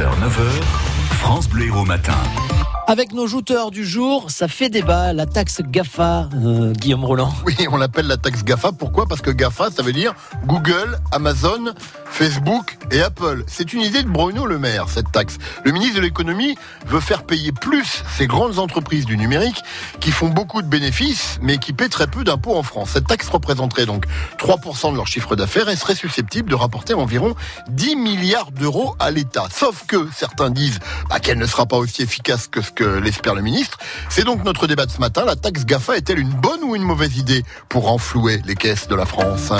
6h, 9h, France Bleu Héros Matin. Avec nos jouteurs du jour, ça fait débat, la taxe GAFA, euh, Guillaume Roland. Oui, on l'appelle la taxe GAFA. Pourquoi? Parce que GAFA, ça veut dire Google, Amazon, Facebook et Apple. C'est une idée de Bruno Le Maire, cette taxe. Le ministre de l'économie veut faire payer plus ces grandes entreprises du numérique qui font beaucoup de bénéfices, mais qui paient très peu d'impôts en France. Cette taxe représenterait donc 3% de leur chiffre d'affaires et serait susceptible de rapporter environ 10 milliards d'euros à l'État. Sauf que certains disent bah, qu'elle ne sera pas aussi efficace que ce que l'espère le ministre. C'est donc notre débat de ce matin. La taxe GAFA est-elle une bonne ou une mauvaise idée pour renflouer les caisses de la France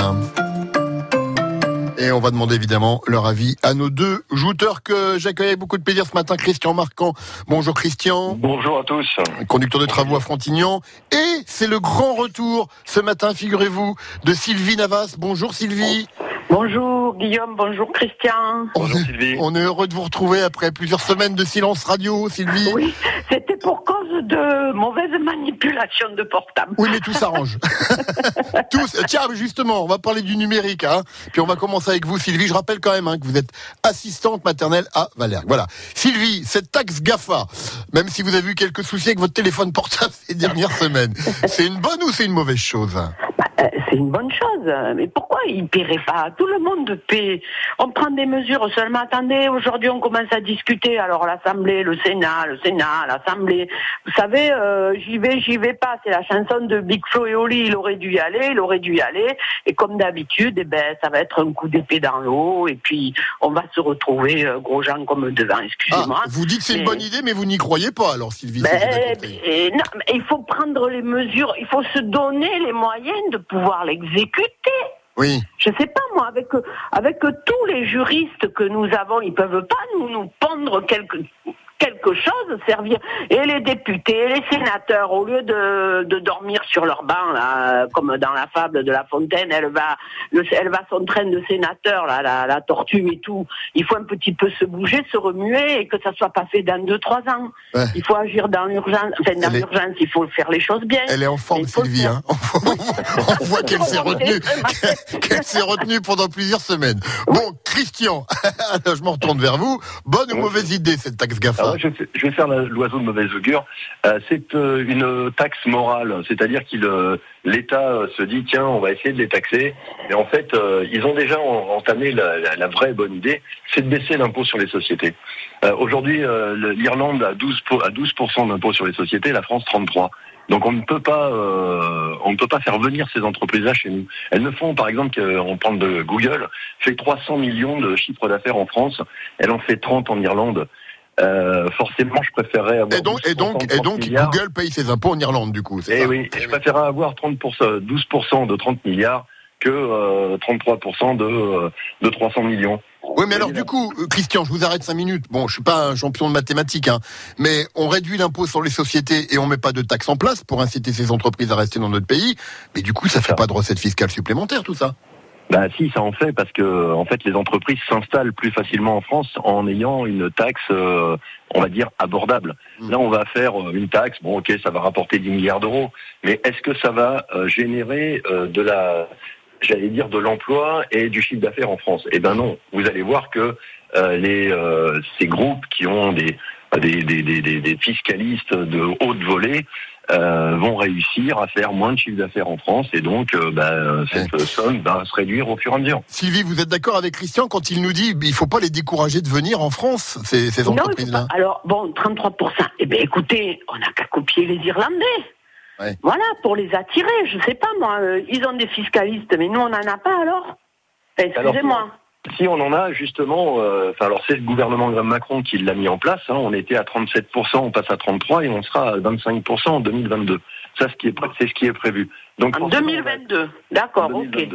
et on va demander évidemment leur avis à nos deux jouteurs que j'accueille avec beaucoup de plaisir ce matin. Christian Marquand. Bonjour Christian. Bonjour à tous. Conducteur de travaux à Frontignan. Et c'est le grand retour ce matin, figurez-vous, de Sylvie Navas. Bonjour Sylvie. Bonjour Guillaume, bonjour Christian. Bonjour Sylvie. On est heureux de vous retrouver après plusieurs semaines de silence radio, Sylvie. Oui, c'était pour cause de mauvaise manipulation de portable. Oui, mais tout s'arrange. Tous. Tiens, justement, on va parler du numérique, hein. Puis on va commencer avec vous, Sylvie. Je rappelle quand même hein, que vous êtes assistante maternelle à Valère. Voilà. Sylvie, cette taxe GAFA, même si vous avez eu quelques soucis avec votre téléphone portable ces dernières semaines, c'est une bonne ou c'est une mauvaise chose? C'est une bonne chose. Mais pourquoi ils ne paieraient pas Tout le monde paie. On prend des mesures. Seulement, attendez, aujourd'hui, on commence à discuter. Alors, l'Assemblée, le Sénat, le Sénat, l'Assemblée. Vous savez, euh, j'y vais, j'y vais pas. C'est la chanson de Big Flo et Oli. Il aurait dû y aller, il aurait dû y aller. Et comme d'habitude, eh ben, ça va être un coup d'épée dans l'eau. Et puis, on va se retrouver euh, gros gens comme devant. Excusez-moi. Ah, vous dites que c'est une bonne idée, mais vous n'y croyez pas, alors, Sylvie. Ben, non, mais il faut prendre les mesures. Il faut se donner les moyens de pouvoir l'exécuter. Oui. Je sais pas moi, avec avec tous les juristes que nous avons, ils peuvent pas nous nous pendre quelque quelque chose, servir. Et les députés, les sénateurs, au lieu de, de dormir sur leur banc, là, comme dans la fable de La Fontaine, elle va, elle va son train de sénateur, là, la, la tortue et tout. Il faut un petit peu se bouger, se remuer et que ça soit pas fait dans deux, trois ans. Il faut agir dans l'urgence. Enfin, dans l'urgence, il faut faire les choses bien. Elle est en forme, Sylvie. Hein On voit qu'elle s'est retenue, qu'elle s'est retenue pendant plusieurs semaines. Bon, Christian, je me retourne vers vous. Bonne ou mauvaise idée cette taxe GAFA je, vais faire l'oiseau de mauvaise augure. Euh, c'est euh, une taxe morale, c'est-à-dire qu'il euh, l'État se dit tiens, on va essayer de les taxer. Et en fait, ils ont déjà entamé la, vraie bonne idée, c'est de baisser l'impôt sur les sociétés. Aujourd'hui, l'Irlande a 12 à 12 d'impôt sur les sociétés, la France 33. Donc on ne peut pas, on ne peut pas faire venir ces entreprises-là chez nous. Elles ne font, par exemple, on parle de Google, fait 300 millions de chiffres d'affaires en France, elle en fait 30 en Irlande. Euh, forcément, je préférerais avoir. Et donc, et donc, et donc Google paye ses impôts en Irlande, du coup. Et eh oui, je préférerais avoir 30%, 12% de 30 milliards que 33% euh, de, de 300 millions. Oui, mais alors du coup, euh, Christian, je vous arrête 5 minutes. Bon, je suis pas un champion de mathématiques, hein, mais on réduit l'impôt sur les sociétés et on met pas de taxes en place pour inciter ces entreprises à rester dans notre pays. Mais du coup, ça fait pas de recettes fiscales supplémentaires, tout ça. Bah si, ça en fait parce que en fait les entreprises s'installent plus facilement en France en ayant une taxe, euh, on va dire abordable. Mmh. Là, on va faire euh, une taxe, bon ok, ça va rapporter 10 milliards d'euros, mais est-ce que ça va euh, générer de la, j'allais dire de l'emploi et du chiffre d'affaires en France Eh ben non. Vous allez voir que les ces groupes qui ont des des, des, des, des fiscalistes de haute volée euh, vont réussir à faire moins de chiffre d'affaires en France et donc euh, bah, cette somme va se réduire au fur et à mesure. Sylvie, vous êtes d'accord avec Christian quand il nous dit il faut pas les décourager de venir en France, ces, ces entreprises-là? Alors, bon, 33%. Eh bien, écoutez, on n'a qu'à copier les Irlandais. Voilà, pour les attirer, je sais pas moi, euh, ils ont des fiscalistes, mais nous on n'en a pas alors Excusez-moi. Si on en a justement, euh, alors c'est le gouvernement Macron qui l'a mis en place. Hein. on était à 37%, on passe à 33% et on sera à 25% en 2022. Ça, ce qui est c'est ce qui est prévu. Donc en 2022, d'accord, ok.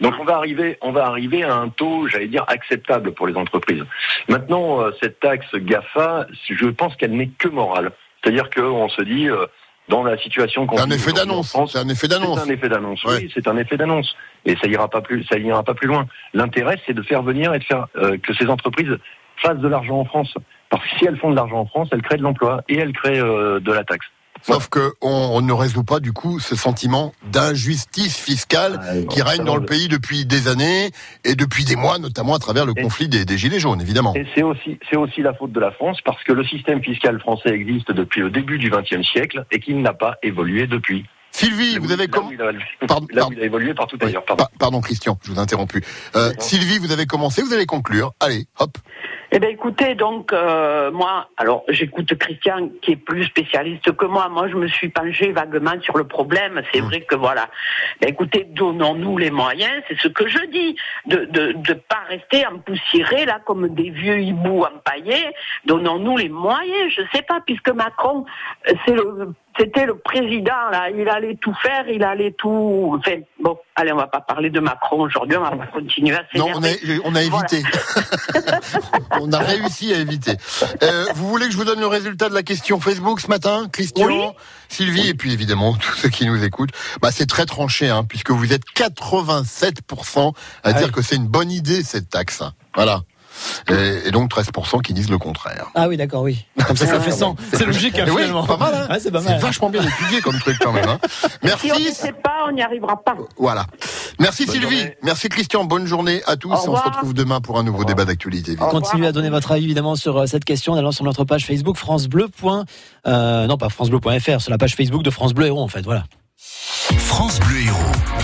Donc on va arriver, on va arriver à un taux, j'allais dire acceptable pour les entreprises. Maintenant, euh, cette taxe Gafa, je pense qu'elle n'est que morale. C'est-à-dire qu'on se dit, euh, dans la situation qu'on. C'est un effet d'annonce. C'est un effet d'annonce. C'est un effet d'annonce. Oui, c'est un effet d'annonce. Et ça ira pas plus, ça ira pas plus loin. L'intérêt, c'est de faire venir et de faire euh, que ces entreprises fassent de l'argent en France. Parce que si elles font de l'argent en France, elles créent de l'emploi et elles créent euh, de la taxe. Sauf que on, on ne résout pas du coup ce sentiment d'injustice fiscale Ah, bon, qui règne dans le pays depuis des années et depuis des mois, notamment à travers le Et- conflit des, des gilets jaunes, évidemment. Et c'est aussi, c'est aussi la faute de la France parce que le système fiscal français existe depuis le début du XXe siècle et qu'il n'a pas évolué depuis. Sylvie, Là vous avez là comme où il a- Pardon, pardon. évolué partout ailleurs. Pardon. pa- pardon Christian, je vous ai interrompu. Euh. Sylvie, vous avez commencé, vous allez conclure. Allez, hop. Eh bien, écoutez, donc, euh, moi, alors, j'écoute Christian, qui est plus spécialiste que moi. Moi, je me suis penchée vaguement sur le problème. C'est Mmh. vrai que, voilà. Ben, écoutez, donnons-nous les moyens, c'est ce que je dis, de de, de pas rester empoussiérés, là, comme des vieux hiboux empaillés. Donnons-nous les moyens, je sais pas, puisque Macron, euh, c'est le... C'était le président, là. Il allait tout faire, il allait tout. Enfin, bon, allez, on va pas parler de Macron aujourd'hui, on va continuer à Non, s'énerver. on a, on a Voilà. évité. on a réussi à éviter. Euh, vous voulez que je vous donne le résultat de la question Facebook ce matin, Christian, Oui. Sylvie et puis évidemment tous ceux qui nous écoutent? Bah, c'est très tranché, hein, puisque vous êtes 87% à dire oui. que c'est une bonne idée cette taxe. Voilà. Et, et donc 13% qui disent le contraire. Ah oui, d'accord, oui. Comme ça, ça fait 100. C'est logique, hein, oui, pas mal, hein Ouais, c'est pas C'est mal. vachement bien étudié comme truc quand même. Hein. Merci. Si on ne sait pas, on n'y arrivera pas. Voilà. Merci Bonne Sylvie. journée. Merci Christian. Bonne journée à tous. Au On se retrouve demain pour un nouveau débat d'actualité. Continuez à donner votre avis évidemment sur euh, cette question en allant sur notre page Facebook France Bleu. point- euh, non pas francebleu.fr, sur la page Facebook de France Bleu Héros en fait. Voilà. France Bleu Héros.